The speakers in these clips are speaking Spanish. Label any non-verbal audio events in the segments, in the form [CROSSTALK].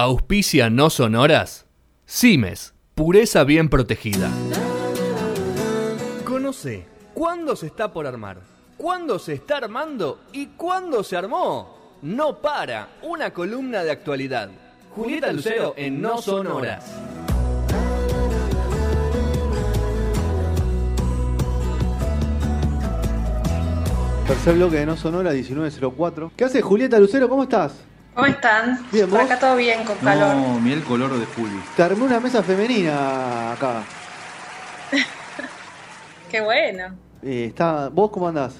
Auspicia no sonoras. Cimes, pureza bien protegida. Conoce cuándo se está por armar, cuándo se está armando y cuándo se armó. No para, una columna de actualidad. Julieta Lucero en No Sonoras. Tercer bloque de No Sonora 1904. ¿Qué haces, Julieta Lucero? ¿Cómo estás? ¿Cómo están? Bien, Por ¿vos? acá todo bien, con calor. No, mira el color de Juli. Te armé una mesa femenina acá. [LAUGHS] Qué bueno. Eh, está... ¿Vos cómo andás?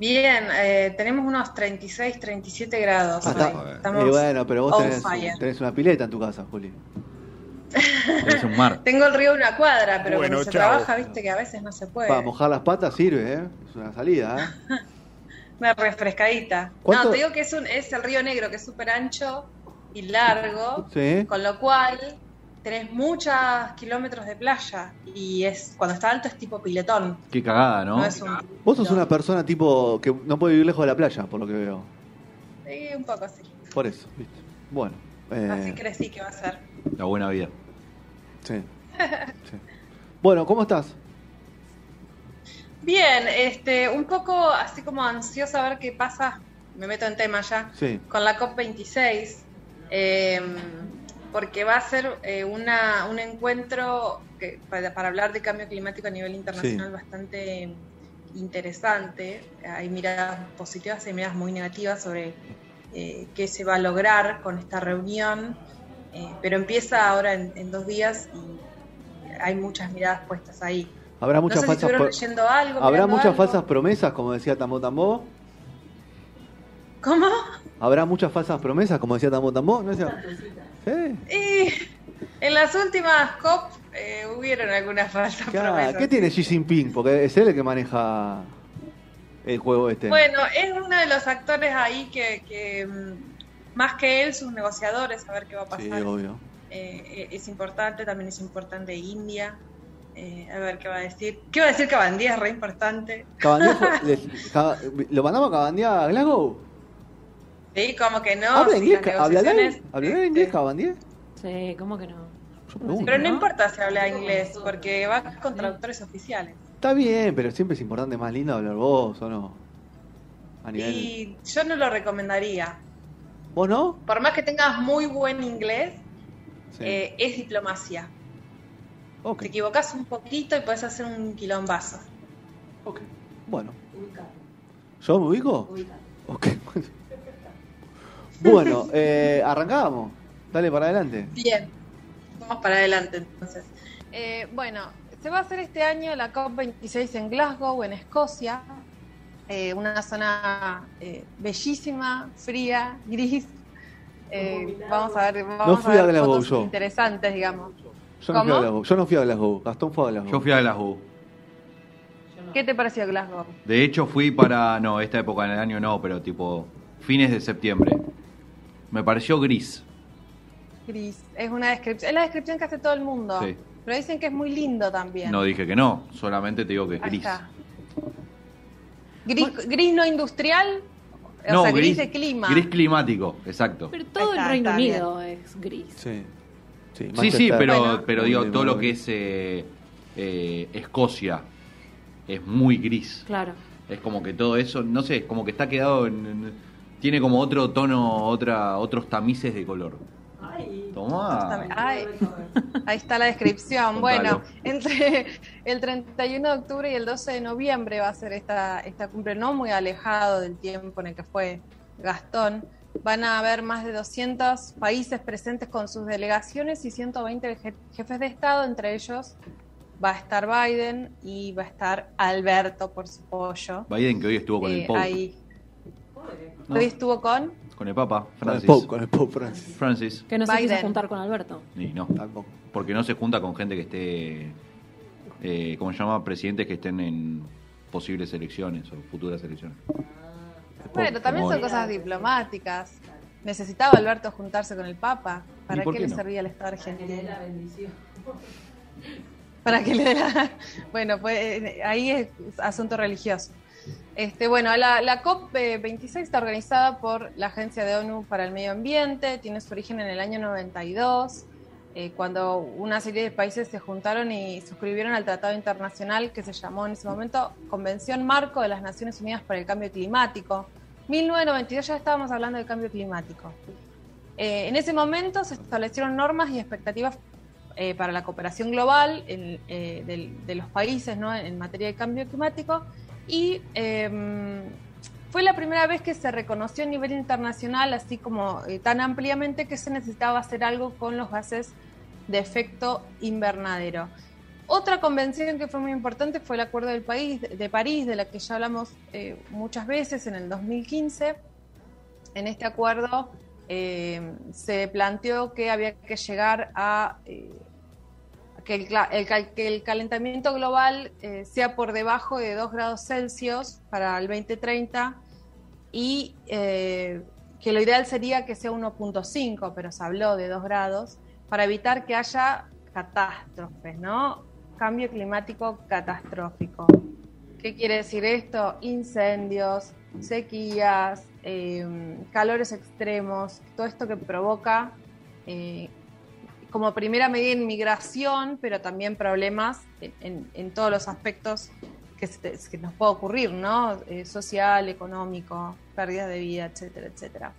Bien, eh, tenemos unos 36, 37 grados. Ah, está- Estamos Eh, bueno, pero vos tenés, tenés una pileta en tu casa, Juli. [LAUGHS] Es un mar. Tengo el río a una cuadra, pero Bueno, cuando se chao. trabaja, viste que a veces no se puede. Para mojar las patas sirve, ¿eh? Es una salida, ¿eh? [LAUGHS] Una refrescadita. ¿Cuánto- No, te digo que es, un, es el río negro, que es súper ancho y largo, Sí. con lo cual tenés muchos kilómetros de playa y es cuando está alto es tipo piletón. Qué cagada, ¿no? No, es un... Vos sos una persona tipo que no puede vivir lejos de la playa, por lo que veo. Sí, un poco así. Por eso, ¿viste? Bueno. eh, Así crecí que va a ser. La buena vida. sí. [LAUGHS] Sí. Bueno, ¿cómo estás? Bien, este, un poco así como ansiosa a ver qué pasa, me meto en tema ya, Sí. con la COP26, eh, porque va a ser eh, una, un encuentro que, para, para hablar de cambio climático a nivel internacional Sí. bastante interesante. Hay miradas positivas y miradas muy negativas sobre eh, qué se va a lograr con esta reunión, eh, pero empieza ahora en, en dos días y hay muchas miradas puestas ahí. Habrá No muchas sé si falsas pro- algo. Habrá muchas algo. falsas promesas, como decía Tambo Tambo. ¿Cómo? Habrá muchas falsas promesas, como decía Tambo Tambo. ¿No decía? Sí. Y en las últimas COP eh, hubieron algunas falsas Claro, promesas. ¿Qué tiene Xi Jinping? Porque es él el que maneja el juego este. Bueno, es uno de los actores ahí que, que, mm, más que él, sus negociadores, a ver qué va a sí, pasar. obvio. Eh, es importante, también es importante India. Eh, a ver qué va a decir. ¿Qué va a decir Cabandía? Es re importante. Fue- [LAUGHS] ¿Lo mandamos a Cabandier a Glasgow? Sí, como que no. ¿Habla si inglés? ¿Hablará negociaciones, ¿Hablará este, inglés Cabandier? Sí, ¿cómo que no? Pregunto. Pero no ¿no? importa si habla inglés, porque va con traductores oficiales. Está bien, pero siempre es importante, más lindo hablar vos, ¿o no? A nivel... Y yo no lo recomendaría. ¿Vos no? Por más que tengas muy buen inglés, Sí. eh, es diplomacia. Te equivocas un poquito y puedes hacer un quilombazo. ok. Bueno. ¿Yo me ubico? Ok. bueno, eh, arrancábamos. Dale para adelante. Bien, vamos para adelante entonces. Eh, bueno, se va a hacer este año la COP26 en Glasgow, en Escocia. Eh, una zona eh, bellísima, fría, gris. Eh, vamos a ver, vamos No fui a a ver Glasgow fotos yo. interesantes, digamos. Yo no, fui a ¿Cómo? Glasgow. Yo no fui a Glasgow. Gastón fue a Glasgow. Yo fui a Glasgow. ¿Qué te pareció Glasgow? De hecho, fui para. No, esta época del año no, pero tipo. Fines de septiembre. Me pareció gris. Gris. Es una descripción, es la descripción que hace todo el mundo. Sí. Pero dicen que es muy lindo también. No dije que no, solamente te digo que es Ahí gris. está. Gris, gris no industrial, o No, sea, gris, de clima. Gris climático, exacto. Pero todo Ahí el Reino está Unido es gris. Sí. Sí, Sí, pero, Bueno. pero digo, todo lo que es eh, eh, Escocia es muy gris. Claro. Es como que todo eso, no sé, es como que está quedado en, en- tiene como otro tono, otra, otros tamices de color. Tomá. Ay, [LAUGHS] ahí está la descripción. Bueno, entre el 31 de octubre y el 12 de noviembre va a ser esta, esta cumbre, no muy alejado del tiempo en el que fue Gastón. Van a haber más de 200 países presentes con sus delegaciones y 120 je- jefes de Estado, entre ellos va a estar Biden y va a estar Alberto por su pollo. Biden que hoy estuvo con Eh, el Pope. ahí. ¿no? Hoy estuvo con Con el Papa, Con el Francis. Pope, con el Pope Francis. Francis. Que no se Biden. quiso juntar con Alberto. Y no, Tampoco. porque no se junta con gente que esté, eh, ¿cómo se llama? Presidentes que estén en posibles elecciones o futuras elecciones. Bueno, también son cosas diplomáticas. Necesitaba Alberto juntarse con el Papa. ¿Para ¿Y por qué, qué le no? servía el Estado argentino? Para que le dé la... [LAUGHS] Bueno, pues eh, ahí es asunto religioso. Este, bueno, la, la COP26 está organizada por la Agencia de ONU para el Medio Ambiente, tiene su origen en el año 92, eh, cuando una serie de países se juntaron y suscribieron al tratado internacional que se llamó en ese momento Convención Marco de las Naciones Unidas para el Cambio Climático. 1992 ya estábamos hablando del cambio climático. Eh, en ese momento se establecieron normas y expectativas eh, para la cooperación global de, de, los países en materia de cambio climático y em, fue la primera vez que se reconoció a nivel internacional, así como eh, tan ampliamente, que se necesitaba hacer algo con los gases de efecto invernadero. Otra convención que fue muy importante fue el Acuerdo del País, de París, de la que ya hablamos eh, muchas veces en el 2015. En este acuerdo em, se planteó que había que llegar a eh, que el, calentamiento global eh, sea por debajo de 2 grados Celsius para el 2030 y eh, que lo ideal sería que sea 1.5, pero se habló de 2 grados, para evitar que haya catástrofes, ¿no? Cambio climático catastrófico. ¿Qué quiere decir esto? Incendios, sequías, eh, calores extremos, todo esto que provoca como primera medida en migración, pero también problemas en, todos los aspectos que, nos puede ocurrir, ¿no? Eh, social, económico, pérdida de vida, etcétera, etcétera.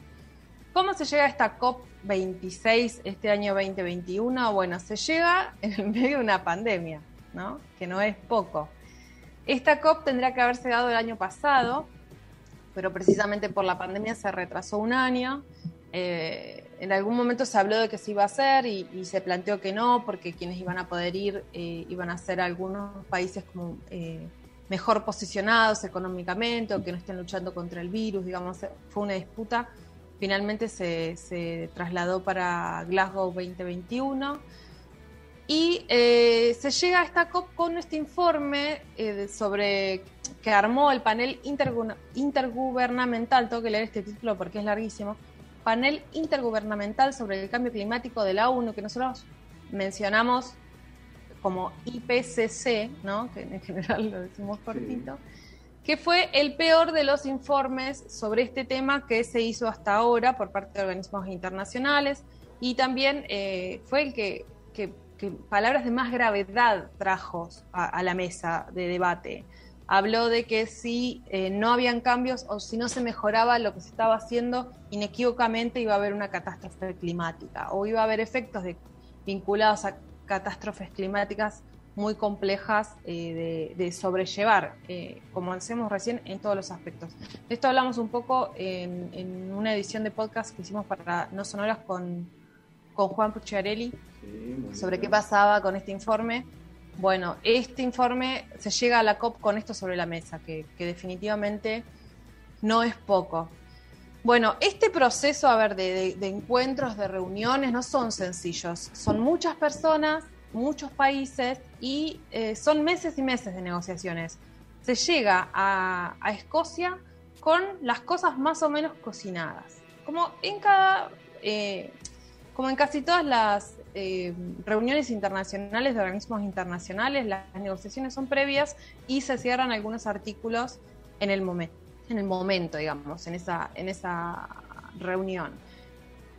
¿Cómo se llega a esta COP26 este año 2021? Bueno, se llega [LAUGHS] en medio de una pandemia, ¿no? Que no es poco. Esta COP tendría que haberse dado el año pasado, pero precisamente por la pandemia se retrasó un año eh, en algún momento se habló de que se iba a hacer y, se planteó que no, porque quienes iban a poder ir eh, iban a ser algunos países como eh, mejor posicionados económicamente o que no estén luchando contra el virus, digamos, fue una disputa. Finalmente se, trasladó para Glasgow 2021 y se llega a esta COP con este informe sobre que armó el panel intergubernamental, tengo que leer este título porque es larguísimo, panel intergubernamental sobre el cambio climático de la ONU, que nosotros mencionamos como IPCC, ¿no? que en general lo decimos cortito, que fue el peor de los informes sobre este tema que se hizo hasta ahora por parte de organismos internacionales y también eh, fue el que, palabras de más gravedad trajo a la mesa de debate habló de que si eh, no habían cambios o si no se mejoraba lo que se estaba haciendo, inequívocamente iba a haber una catástrofe climática o iba a haber efectos vinculados a catástrofes climáticas muy complejas eh, de, sobrellevar, eh, como hacemos recién en todos los aspectos. De esto hablamos un poco en, una edición de podcast que hicimos para No Sonoras con, con Juan Pucciarelli sobre qué pasaba con este informe bueno, este informe se llega a la COP con esto sobre la mesa, que, definitivamente no es poco. Bueno, este proceso, a ver, de, encuentros, de reuniones, no son sencillos. Son muchas personas, muchos países y eh, son meses y meses de negociaciones. Se llega a, Escocia con las cosas más o menos cocinadas. Como en cada, eh, como en casi todas las eh, reuniones internacionales de organismos internacionales, las negociaciones son previas y se cierran algunos artículos en el momento, en el momento, digamos, en esa, en esa reunión.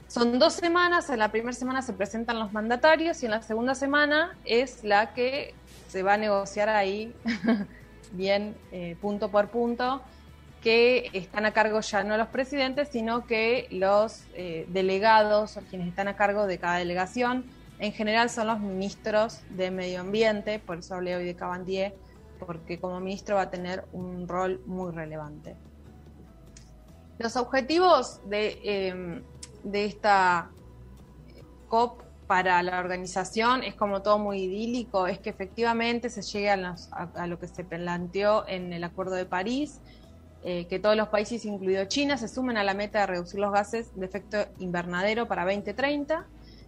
Son dos semanas, en la primera semana se presentan los mandatarios y en la segunda semana es la que se va a negociar ahí [LAUGHS] bien eh, punto por punto que están a cargo ya no los presidentes, sino que los eh, delegados, o quienes están a cargo de cada delegación, en general son los ministros de Medio Ambiente, por eso hablé hoy de Cabandier, porque como ministro va a tener un rol muy relevante. Los objetivos de, em, de esta COP para la organización es como todo muy idílico, es que efectivamente se llegue a lo que se planteó en el Acuerdo de París, eh, que todos los países, incluido China, se sumen a la meta de reducir los gases de efecto invernadero para 2030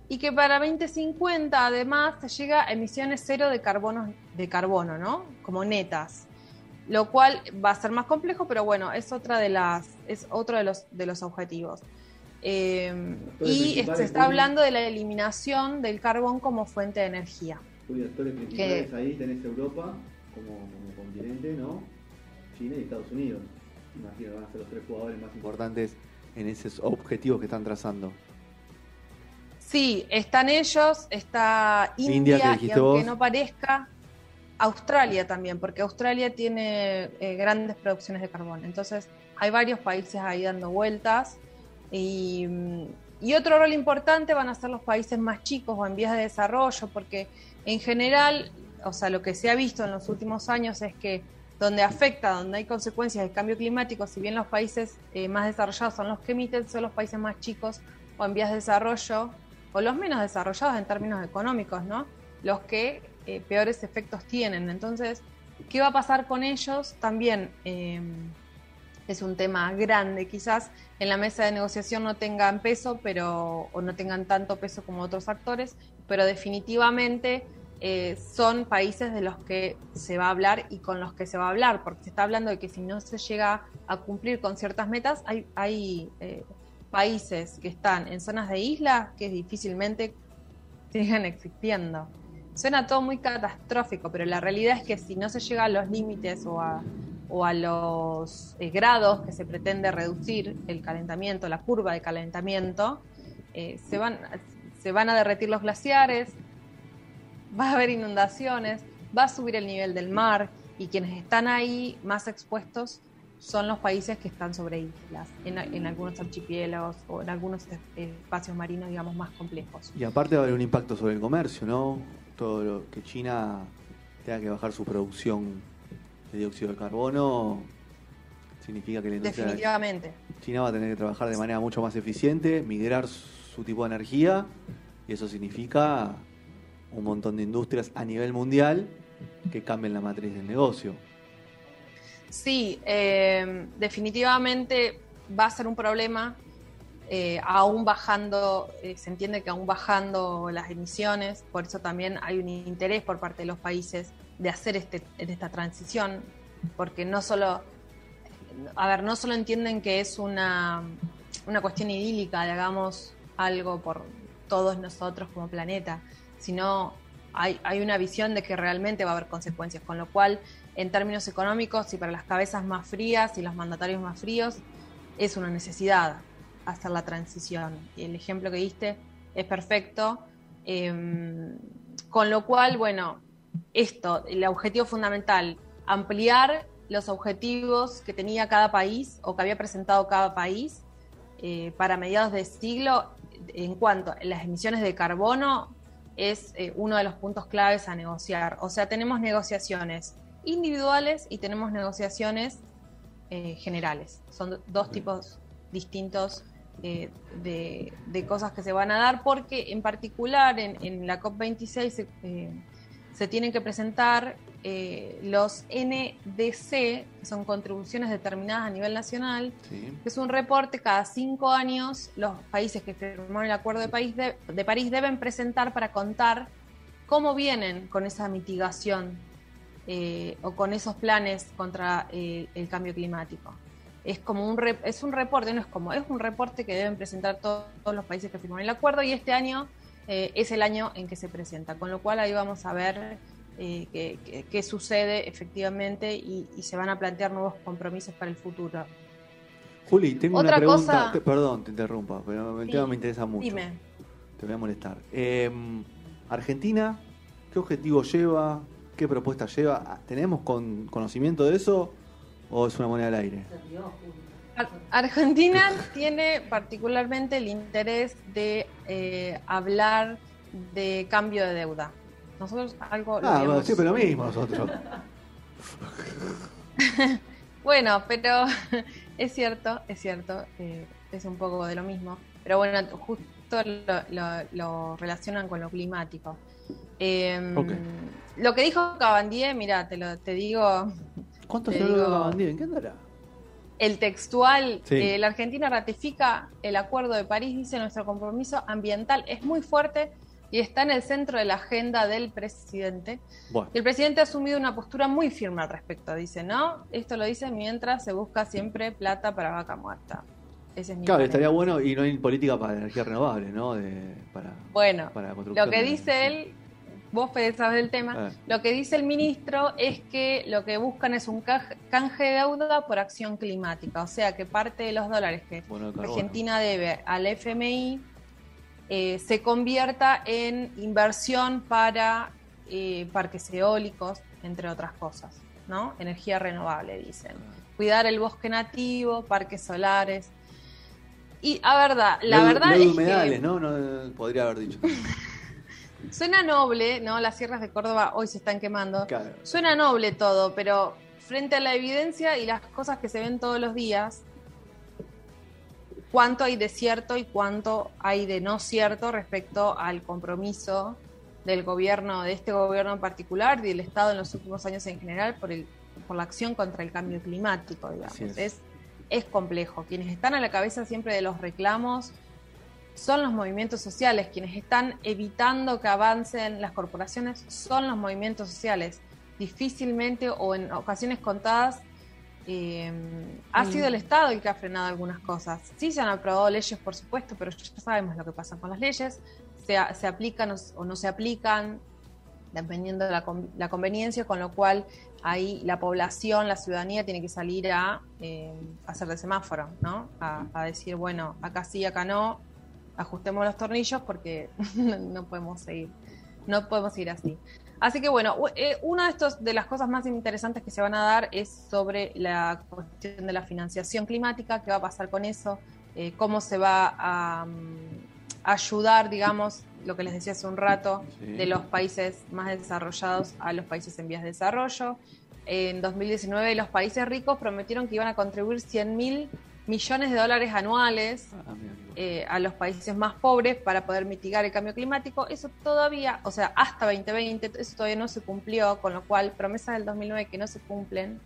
y que para 2050 además se llega a emisiones cero de carbono, de carbono, ¿no? Como netas, lo cual va a ser más complejo, pero bueno, es otra de las, es otro de los de los objetivos. Eh, y se está hablando de la eliminación del carbón como fuente de energía. actores principales ahí tenés Europa como, como continente, ¿no? China y Estados Unidos. Imagino que van a ser los tres jugadores más importantes en esos objetivos que están trazando. Sí, están ellos, está India, India, que y aunque vos. no parezca, Australia también, porque Australia tiene eh, grandes producciones de carbón. Entonces, hay varios países ahí dando vueltas. Y, mm, y otro rol importante van a ser los países más chicos o en vías de desarrollo, porque en general, o sea, lo que se ha visto en los últimos años es que donde afecta, donde hay consecuencias del cambio climático, si bien los países eh, más desarrollados son los que emiten, son los países más chicos o en vías de desarrollo, o los menos desarrollados en términos económicos, ¿no? Los que eh, peores efectos tienen. Entonces, ¿qué va a pasar con ellos? También eh, es un tema grande. Quizás en la mesa de negociación no tengan peso, pero o no tengan tanto peso como otros actores, pero definitivamente eh, son países de los que se va a hablar y con los que se va a hablar, porque se está hablando de que si no se llega a cumplir con ciertas metas, hay, eh, países que están en zonas de isla que difícilmente sigan existiendo. Suena todo muy catastrófico, pero la realidad es que si no se llega a los límites o a, los eh, grados que se pretende reducir el calentamiento, la curva de calentamiento, se, van, se van a derretir los glaciares, va a haber inundaciones, va a subir el nivel del mar y quienes están ahí más expuestos son los países que están sobre islas, en, en algunos archipiélagos o en algunos espacios marinos, digamos, más complejos. Y aparte va a haber un impacto sobre el comercio, ¿no? Todo lo que China tenga que bajar su producción de dióxido de carbono significa que la industria Definitivamente. China va a tener que trabajar de manera mucho más eficiente, migrar su tipo de energía y eso significa un montón de industrias a nivel mundial que cambien la matriz del negocio. Sí, eh, definitivamente va a ser un problema, eh, aún bajando, eh, se entiende que aún bajando las emisiones, por eso también hay un interés por parte de los países de hacer este, esta transición, porque no solo, a ver, no solo entienden que es una, una cuestión idílica de hagamos algo por todos nosotros como planeta, sino hay, hay una visión de que realmente va a haber consecuencias, con lo cual en términos económicos y para las cabezas más frías y los mandatarios más fríos, es una necesidad hacer la transición. Y el ejemplo que diste es perfecto. Eh, con lo cual, bueno, esto, el objetivo fundamental, ampliar los objetivos que tenía cada país o que había presentado cada país eh, para mediados de siglo en cuanto a las emisiones de carbono es eh, uno de los puntos claves a negociar. O sea, tenemos negociaciones individuales y tenemos negociaciones eh, generales. Son dos tipos distintos eh, de, de, cosas que se van a dar porque en particular en, en la COP26 se, eh, se, tienen que presentar eh, los NDC, que son contribuciones determinadas a nivel nacional, Sí. que es un reporte cada cinco años, los países que firmaron el Acuerdo de, París de, de París deben presentar para contar cómo vienen con esa mitigación eh, o con esos planes contra eh, el cambio climático. Es como un re- es un reporte, no es como, es un reporte que deben presentar todos, todos los países que firmaron el acuerdo y este año eh, es el año en que se presenta, con lo cual ahí vamos a ver eh, qué, sucede efectivamente y, y se van a plantear nuevos compromisos para el futuro. Juli, tengo Otra una pregunta. cosa- te- perdón, te interrumpa, pero el Sí, tema me interesa mucho. Dime. Te voy a molestar. Eh, Argentina, ¿qué objetivo lleva? ¿Qué propuesta lleva? ¿Tenemos con- conocimiento de eso o es una moneda al aire? Ar- Argentina tiene particularmente el interés de eh, hablar de cambio de deuda. Nosotros algo lo Ah, bueno, siempre lo mismo nosotros. [LAUGHS] Bueno, pero [LAUGHS] es cierto, es cierto, eh, es un poco de lo mismo. Pero bueno, justo lo, lo- lo relacionan con lo climático. Eh. Lo que dijo Cabandier, mira, te lo te digo, ¿Cuánto Te se digo- Bandía? ¿En qué andará? El textual, Sí. eh, la Argentina ratifica el Acuerdo de París, dice nuestro compromiso ambiental es muy fuerte y está en el centro de la agenda del presidente. Bueno, el presidente ha asumido una postura muy firme al respecto, dice, ¿no? Esto lo dice mientras se busca siempre plata para vaca muerta. Ese es mi claro, estaría bueno y no hay política para energía renovable, ¿no? De, para, Bueno, para la construcción lo que de- dice él vos Fede, sabes del tema. Ah. Lo que dice el ministro es que lo que buscan es un canje de deuda por acción climática. O sea, que parte de los dólares que. Argentina debe al FMI eh, se convierta en inversión para eh, parques eólicos, entre otras cosas, ¿no? Energía renovable, dicen. Cuidar el bosque nativo, parques solares. Y a verdad, la verdad es humedales, que ¿no? ¿no? Podría haber dicho. [LAUGHS] suena noble, ¿no? Las sierras de Córdoba hoy se están quemando. Claro. Suena noble todo, pero frente a la evidencia y las cosas que se ven todos los días, cuánto hay de cierto y cuánto hay de no cierto respecto al compromiso del gobierno, de este gobierno en particular y del Estado en los últimos años en general por, el, por la acción contra el cambio climático, digamos. Es, es complejo. Quienes están a la cabeza siempre de los reclamos son los movimientos sociales, quienes están evitando que avancen las corporaciones son los movimientos sociales. Difícilmente o en ocasiones contadas eh, ha Mm. sido el Estado el que ha frenado algunas cosas. Sí se han aprobado leyes, por supuesto, pero ya sabemos lo que pasa con las leyes. Se, se aplican o, o no se aplican, dependiendo de la, con- la conveniencia, con lo cual ahí la población, la ciudadanía tiene que salir a eh, hacer de semáforo, ¿no? A, a decir, bueno, acá sí, acá no, ajustemos los tornillos porque [LAUGHS] no podemos seguir, no podemos seguir así. Así que bueno, eh, una de, estos, de las cosas más interesantes que se van a dar es sobre la cuestión de la financiación climática, qué va a pasar con eso, eh, cómo se va a mm, ayudar, digamos, lo que les decía hace un rato, Sí. de los países más desarrollados a los países en vías de desarrollo. En 2019 los países ricos prometieron que iban a contribuir 100 mil millones de dólares anuales Ah, eh, a los países más pobres para poder mitigar el cambio climático. Eso todavía, o sea, hasta 2020, eso todavía no se cumplió, con lo cual promesas del 2009 que no se cumplen,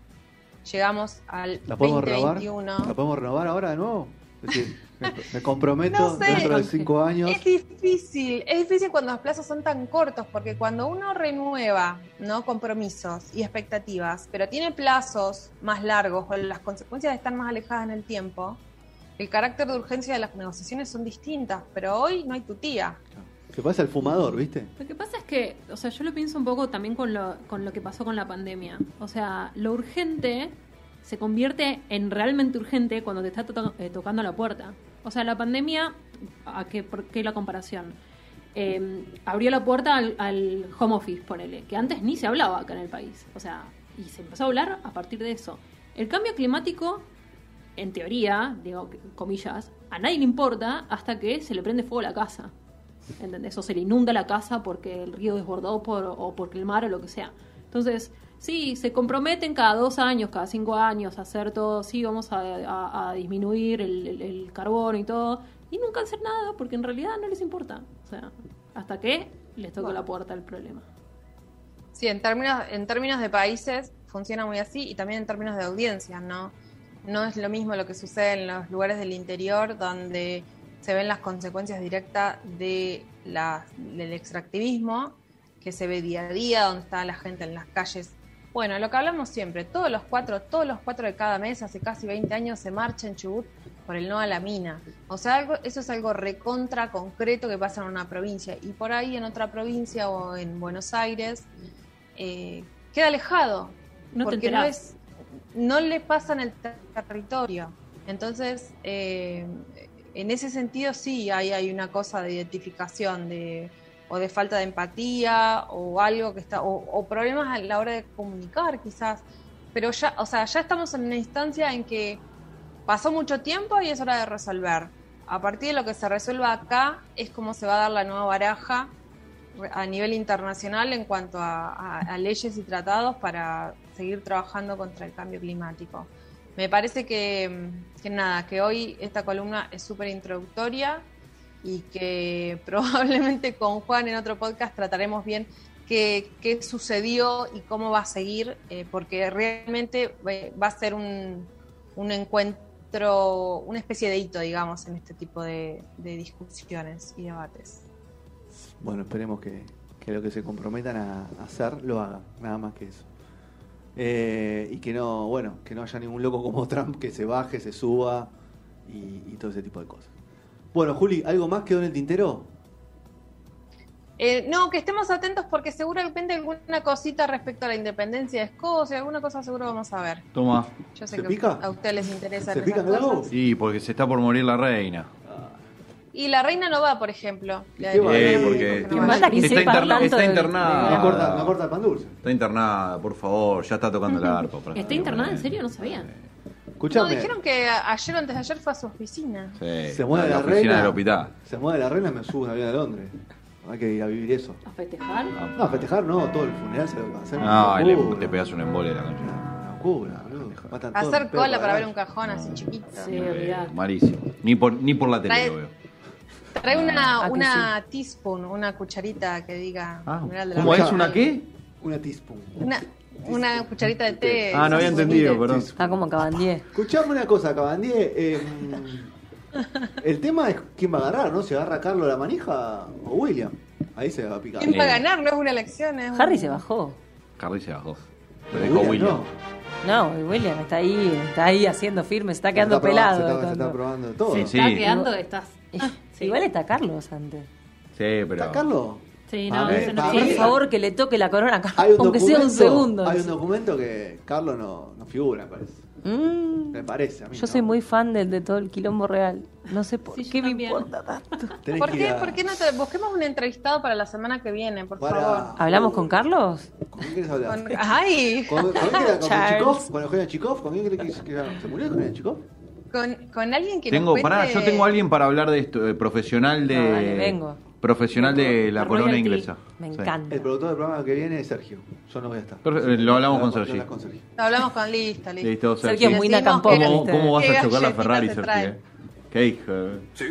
llegamos al ¿La podemos renovar? 2021. ¿La podemos renovar ahora de nuevo? Es decir, me, [LAUGHS] me comprometo No sé. dentro de cinco años. Es difícil, es difícil cuando los plazos son tan cortos, porque cuando uno renueva ¿no? compromisos y expectativas, pero tiene plazos más largos o las consecuencias están más alejadas en el tiempo, el carácter de urgencia de las negociaciones son distintas, pero hoy no hay tu tía. Se pasa el fumador, ¿viste? Lo que pasa es que, o sea, yo lo pienso un poco también con lo, con lo que pasó con la pandemia. O sea, lo urgente se convierte en realmente urgente cuando te está to- eh, tocando la puerta. O sea, la pandemia, ¿a qué, ¿por qué la comparación? Eh, abrió la puerta al, al home office, ponele, que antes ni se hablaba acá en el país. O sea, y se empezó a hablar a partir de eso. El cambio climático, en teoría, digo comillas, a nadie le importa hasta que se le prende fuego la casa. ¿entendés? O se le inunda la casa porque el río desbordó por, o porque el mar o lo que sea. Entonces, sí, se comprometen cada dos años, cada cinco años a hacer todo, sí, vamos a, a- a disminuir el, el- el carbono y todo, y nunca hacer nada porque en realidad no les importa. O sea, hasta que les toca Bueno. la puerta el problema. Sí, en términos, en términos de países funciona muy así y también en términos de audiencias, ¿no? No es lo mismo lo que sucede en los lugares del interior donde se ven las consecuencias directas de la- del extractivismo, que se ve día a día, donde está la gente en las calles. Bueno, lo que hablamos siempre, todos los cuatro, todos los cuatro de cada mes, hace casi 20 años, se marcha en Chubut por el no a la mina. O sea, algo, eso es algo recontra concreto que pasa en una provincia. Y por ahí en otra provincia o en Buenos Aires, eh, queda alejado. No te porque no, es, no le pasa en el ter- territorio. Entonces, eh, en ese sentido sí hay, hay una cosa de identificación de, o de falta de empatía o algo que está, o, problemas a la hora de comunicar quizás. Pero ya, o sea, ya estamos en una instancia en que pasó mucho tiempo y es hora de resolver. A partir de lo que se resuelva acá es como se va a dar la nueva baraja a nivel internacional en cuanto a leyes y tratados para seguir trabajando contra el cambio climático. Me parece que, que nada, que hoy esta columna es súper introductoria y que [LAUGHS] probablemente con Juan en otro podcast trataremos bien qué, qué sucedió y cómo va a seguir, eh, porque realmente eh, va a ser un, un encuentro, una especie de hito, digamos, en este tipo de, discusiones y debates. Bueno, esperemos que, que lo que se comprometan a hacer lo hagan, nada más que eso. Eh, y que no, bueno, que no haya ningún loco como Trump que se baje, se suba y todo ese tipo de cosas. Bueno, Juli, ¿algo más quedó en el tintero? Eh, no, que estemos atentos porque seguramente alguna cosita respecto a la independencia de Escocia, alguna cosa seguro vamos a ver. Toma. Yo sé ¿Se que pica? a ustedes les interesan ¿Se pica lago? Sí, porque se está por morir la reina. Y la reina no va, por ejemplo. La qué va? la Eh, porque no está, interna- internada. No corta, no corta el pan dulce. Está internada, por favor, ya está tocando el arpa. ¿Está internada? ¿En serio? No sabía. Escuchame, dijeron que ayer o antes de ayer fue a su oficina. Sí, se mueve la, oficina reina. del hospital. Se mueve la reina, me subo un avión a Londres. Hay que ir a vivir eso. ¿A festejar? No, a festejar no, todo el funeral se lo va a hacer. No, una le- te pegas un embole de la cancha. Una locura, boludo. Hacer cola para ver un cajón así chiquito. Sí, Eh, malísimo. Ni por, ni por la tele Trae- lo veo. Trae una, Ah, una teaspoon, una cucharita que diga Ah, funeral de la ¿Cómo es? ¿Una qué? Una teaspoon. Una, una cucharita de té. Ah, no había entendido, perdón. Está como Cabandier. Escuchame una cosa, Cabandie. eh, el tema es quién va a agarrar, ¿no? Si agarra Carlos la manija o William. Ahí se va a picar. ¿Quién va a ganar? No es una elección. Es un- Harry se bajó. Carly se bajó. Lo dejó William. no. No, y William está ahí, está ahí haciendo firme, se está Se quedando está probando- pelado. Se está, se tanto. está probando todo. Se Sí. está quedando, estás. Sí. Igual está Carlos antes. Sí, pero. ¿Está Carlos? Sí, no, ver, ese no a Por favor, que le toque la corona a Carlos, Hay un aunque sea un documento- segundo. Hay un documento que Carlos no, no figura, me parece. Mm, Me parece, a mí yo no. soy muy fan del de todo el quilombo real. No sé por Sí, qué me también. importa tanto. [LAUGHS] ¿Por qué, a- ¿Por qué no te busquemos un entrevistado para la semana que viene, por Para- favor? ¿Hablamos con Carlos? ¿Con quién quieres hablar? Con- Ay, ¿Con, con, quién querés- con. [LAUGHS] Chikov? ¿Con Eugenia Chikov? ¿Con quién querés que, que- se murió Eugenia Chikov? con, con alguien que Tengo, nos pará, cuente- yo tengo a alguien para hablar de esto, eh, profesional de. No, dale, vengo. Profesional de la corona inglesa. Me Sí. encanta. El productor del programa que viene es Sergio. Yo no voy a estar. Pero, eh, lo hablamos con Sergio. con Sergio. Hablamos con listo, listo. Sergio Sergio. es muy Nacampón, ¿Cómo. ¿Cómo vas ¿Qué a chocar la Ferrari, se Sergio? ¿Qué hija? Sí,